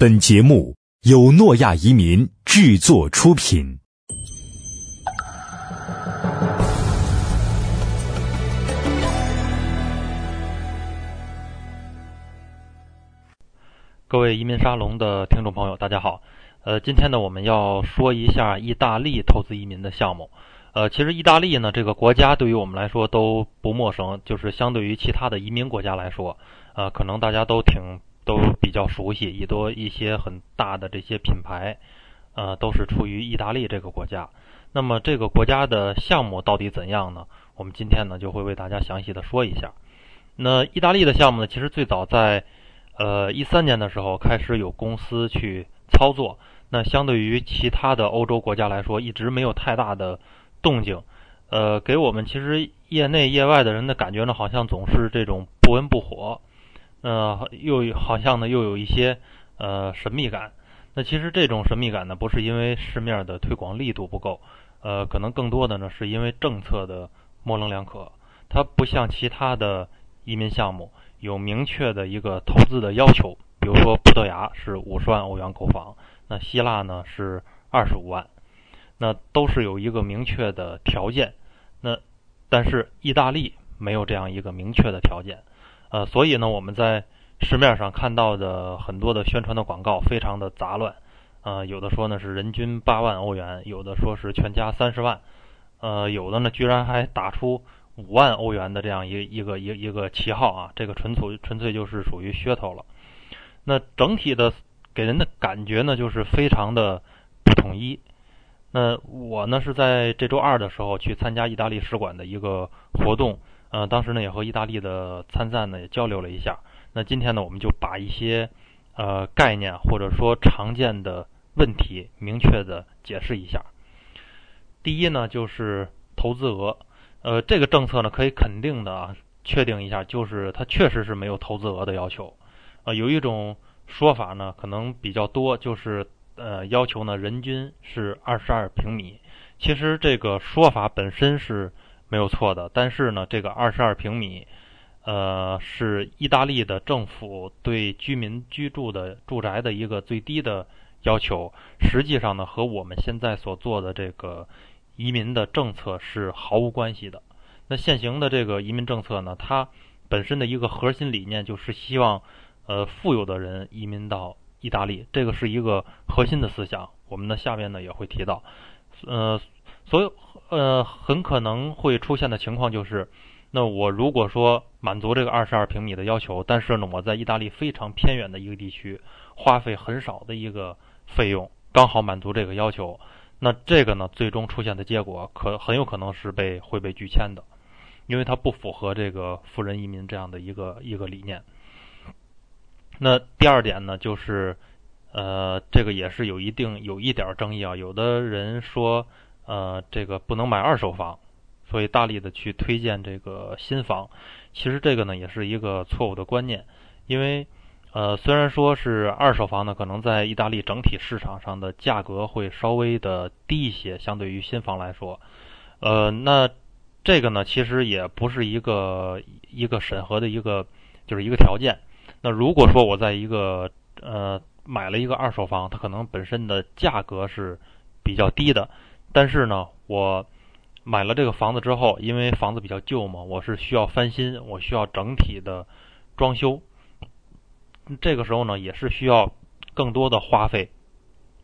本节目由诺亚移民制作出品。各位移民沙龙的听众朋友，大家好。呃，今天呢，我们要说一下意大利投资移民的项目。呃，其实意大利呢，这个国家对于我们来说都不陌生，就是相对于其他的移民国家来说，呃，可能大家都挺都比较熟悉，也多一些很大的这些品牌，呃，都是出于意大利这个国家。那么这个国家的项目到底怎样呢？我们今天呢就会为大家详细的说一下。那意大利的项目呢，其实最早在呃一三年的时候开始有公司去操作，那相对于其他的欧洲国家来说，一直没有太大的动静。呃，给我们其实业内业外的人的感觉呢，好像总是这种不温不火。呃，又好像呢，又有一些呃神秘感。那其实这种神秘感呢，不是因为市面的推广力度不够，呃，可能更多的呢是因为政策的模棱两可。它不像其他的移民项目有明确的一个投资的要求，比如说葡萄牙是五十万欧元购房，那希腊呢是二十五万，那都是有一个明确的条件。那但是意大利没有这样一个明确的条件。呃，所以呢，我们在市面上看到的很多的宣传的广告非常的杂乱，呃，有的说呢是人均八万欧元，有的说是全家三十万，呃，有的呢居然还打出五万欧元的这样一一个一一个旗号啊，这个纯粹纯粹就是属于噱头了。那整体的给人的感觉呢，就是非常的不统一。那我呢是在这周二的时候去参加意大利使馆的一个活动。呃，当时呢也和意大利的参赞呢也交流了一下。那今天呢，我们就把一些呃概念或者说常见的问题明确的解释一下。第一呢，就是投资额。呃，这个政策呢可以肯定的啊，确定一下，就是它确实是没有投资额的要求。呃，有一种说法呢，可能比较多，就是呃要求呢人均是二十二平米。其实这个说法本身是。没有错的，但是呢，这个二十二平米，呃，是意大利的政府对居民居住的住宅的一个最低的要求。实际上呢，和我们现在所做的这个移民的政策是毫无关系的。那现行的这个移民政策呢，它本身的一个核心理念就是希望，呃，富有的人移民到意大利，这个是一个核心的思想。我们的下面呢也会提到，呃。所以，呃，很可能会出现的情况就是，那我如果说满足这个二十二平米的要求，但是呢，我在意大利非常偏远的一个地区，花费很少的一个费用，刚好满足这个要求，那这个呢，最终出现的结果可很有可能是被会被拒签的，因为它不符合这个富人移民这样的一个一个理念。那第二点呢，就是，呃，这个也是有一定有一点争议啊，有的人说。呃，这个不能买二手房，所以大力的去推荐这个新房。其实这个呢也是一个错误的观念，因为呃虽然说是二手房呢，可能在意大利整体市场上的价格会稍微的低一些，相对于新房来说。呃，那这个呢其实也不是一个一个审核的一个就是一个条件。那如果说我在一个呃买了一个二手房，它可能本身的价格是比较低的。但是呢，我买了这个房子之后，因为房子比较旧嘛，我是需要翻新，我需要整体的装修。这个时候呢，也是需要更多的花费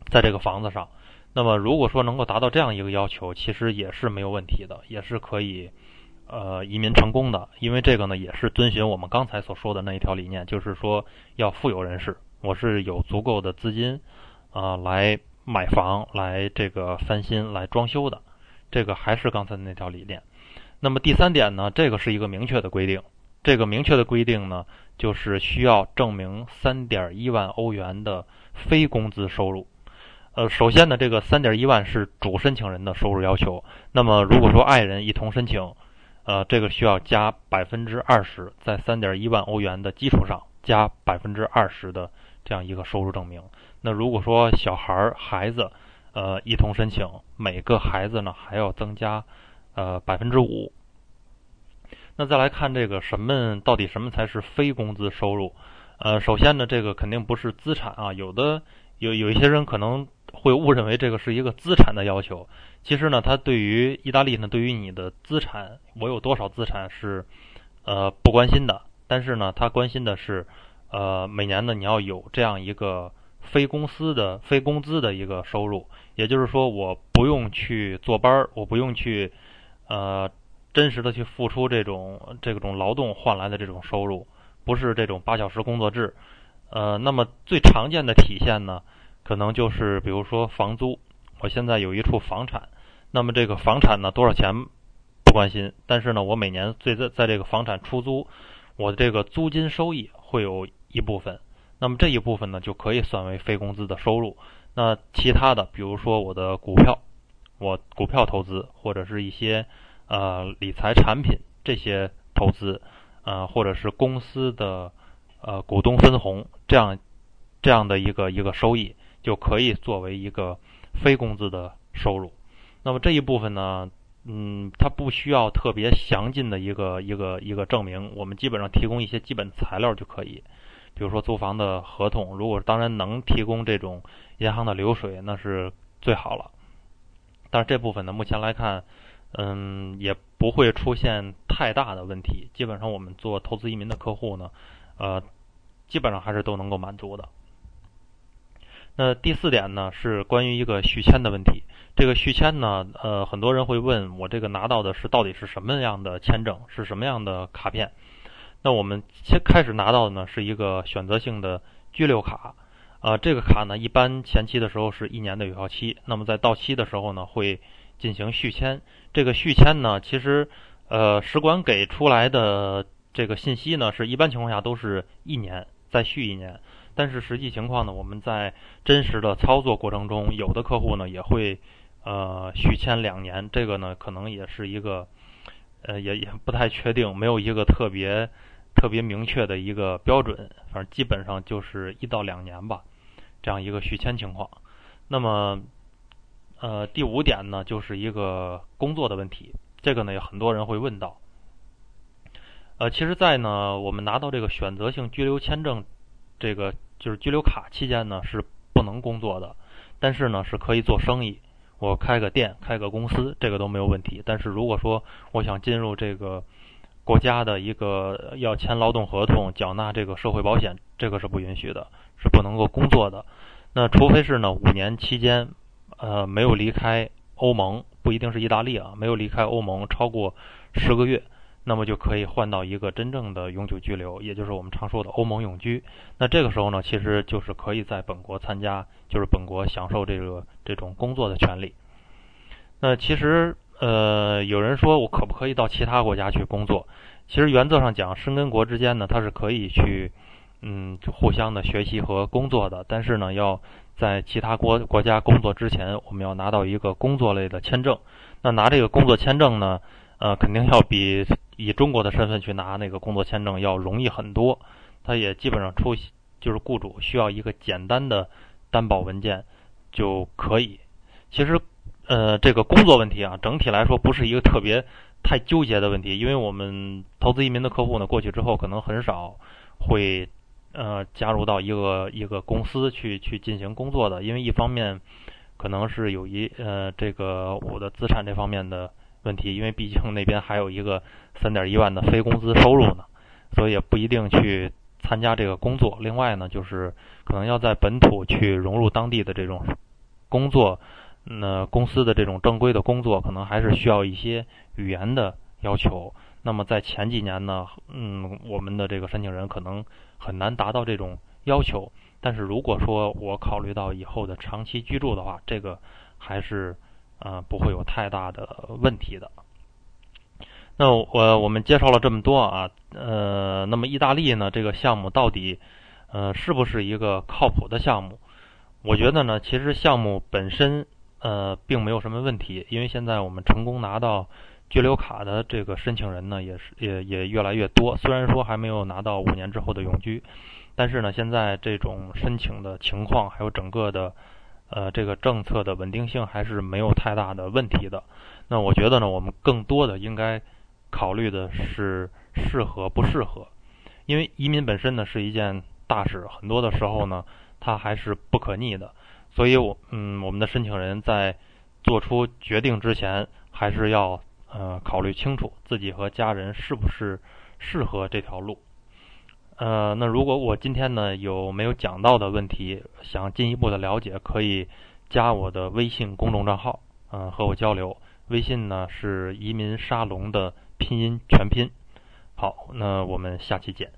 在这个房子上。那么，如果说能够达到这样一个要求，其实也是没有问题的，也是可以呃移民成功的。因为这个呢，也是遵循我们刚才所说的那一条理念，就是说要富有人士，我是有足够的资金啊来。买房来这个翻新来装修的，这个还是刚才那条理念。那么第三点呢，这个是一个明确的规定。这个明确的规定呢，就是需要证明三点一万欧元的非工资收入。呃，首先呢，这个三点一万是主申请人的收入要求。那么如果说爱人一同申请，呃，这个需要加百分之二十，在三点一万欧元的基础上加百分之二十的这样一个收入证明。那如果说小孩儿孩子，呃，一同申请，每个孩子呢还要增加，呃，百分之五。那再来看这个什么到底什么才是非工资收入？呃，首先呢，这个肯定不是资产啊，有的有有一些人可能会误认为这个是一个资产的要求。其实呢，它对于意大利呢，对于你的资产，我有多少资产是呃不关心的，但是呢，他关心的是呃每年呢你要有这样一个非公司的非工资的一个收入，也就是说我不用去坐班儿，我不用去呃真实的去付出这种这种劳动换来的这种收入。不是这种八小时工作制，呃，那么最常见的体现呢，可能就是比如说房租。我现在有一处房产，那么这个房产呢多少钱不关心，但是呢，我每年最在在这个房产出租，我的这个租金收益会有一部分，那么这一部分呢就可以算为非工资的收入。那其他的，比如说我的股票，我股票投资或者是一些呃理财产品这些投资。呃，或者是公司的呃股东分红，这样这样的一个一个收益，就可以作为一个非工资的收入。那么这一部分呢，嗯，它不需要特别详尽的一个一个一个证明，我们基本上提供一些基本材料就可以。比如说租房的合同，如果当然能提供这种银行的流水，那是最好了。但是这部分呢，目前来看。嗯，也不会出现太大的问题。基本上我们做投资移民的客户呢，呃，基本上还是都能够满足的。那第四点呢，是关于一个续签的问题。这个续签呢，呃，很多人会问我这个拿到的是到底是什么样的签证，是什么样的卡片？那我们先开始拿到的呢，是一个选择性的居留卡。呃，这个卡呢，一般前期的时候是一年的有效期，那么在到期的时候呢，会。进行续签，这个续签呢，其实，呃，使馆给出来的这个信息呢，是一般情况下都是一年再续一年，但是实际情况呢，我们在真实的操作过程中，有的客户呢也会呃续签两年，这个呢可能也是一个呃也也不太确定，没有一个特别特别明确的一个标准，反正基本上就是一到两年吧，这样一个续签情况，那么。呃，第五点呢，就是一个工作的问题。这个呢，有很多人会问到。呃，其实，在呢，我们拿到这个选择性居留签证，这个就是居留卡期间呢，是不能工作的。但是呢，是可以做生意。我开个店、开个公司，这个都没有问题。但是如果说我想进入这个国家的一个要签劳动合同、缴纳这个社会保险，这个是不允许的，是不能够工作的。那除非是呢，五年期间。呃，没有离开欧盟，不一定是意大利啊，没有离开欧盟超过十个月，那么就可以换到一个真正的永久居留，也就是我们常说的欧盟永居。那这个时候呢，其实就是可以在本国参加，就是本国享受这个这种工作的权利。那其实，呃，有人说我可不可以到其他国家去工作？其实原则上讲，申根国之间呢，它是可以去，嗯，互相的学习和工作的，但是呢，要。在其他国国家工作之前，我们要拿到一个工作类的签证。那拿这个工作签证呢，呃，肯定要比以中国的身份去拿那个工作签证要容易很多。它也基本上出，就是雇主需要一个简单的担保文件就可以。其实，呃，这个工作问题啊，整体来说不是一个特别太纠结的问题，因为我们投资移民的客户呢，过去之后可能很少会。呃，加入到一个一个公司去去进行工作的，因为一方面可能是有一呃这个我的资产这方面的问题，因为毕竟那边还有一个三点一万的非工资收入呢，所以也不一定去参加这个工作。另外呢，就是可能要在本土去融入当地的这种工作，那公司的这种正规的工作，可能还是需要一些语言的要求。那么在前几年呢，嗯，我们的这个申请人可能很难达到这种要求。但是如果说我考虑到以后的长期居住的话，这个还是呃不会有太大的问题的。那我我们介绍了这么多啊，呃，那么意大利呢这个项目到底呃是不是一个靠谱的项目？我觉得呢，其实项目本身呃并没有什么问题，因为现在我们成功拿到。居留卡的这个申请人呢，也是也也越来越多。虽然说还没有拿到五年之后的永居，但是呢，现在这种申请的情况，还有整个的呃这个政策的稳定性，还是没有太大的问题的。那我觉得呢，我们更多的应该考虑的是适合不适合，因为移民本身呢是一件大事，很多的时候呢，它还是不可逆的。所以，我嗯，我们的申请人在做出决定之前，还是要呃考虑清楚自己和家人是不是适合这条路。呃，那如果我今天呢有没有讲到的问题，想进一步的了解，可以加我的微信公众账号，嗯，和我交流。微信呢是移民沙龙的拼音全拼。好，那我们下期见。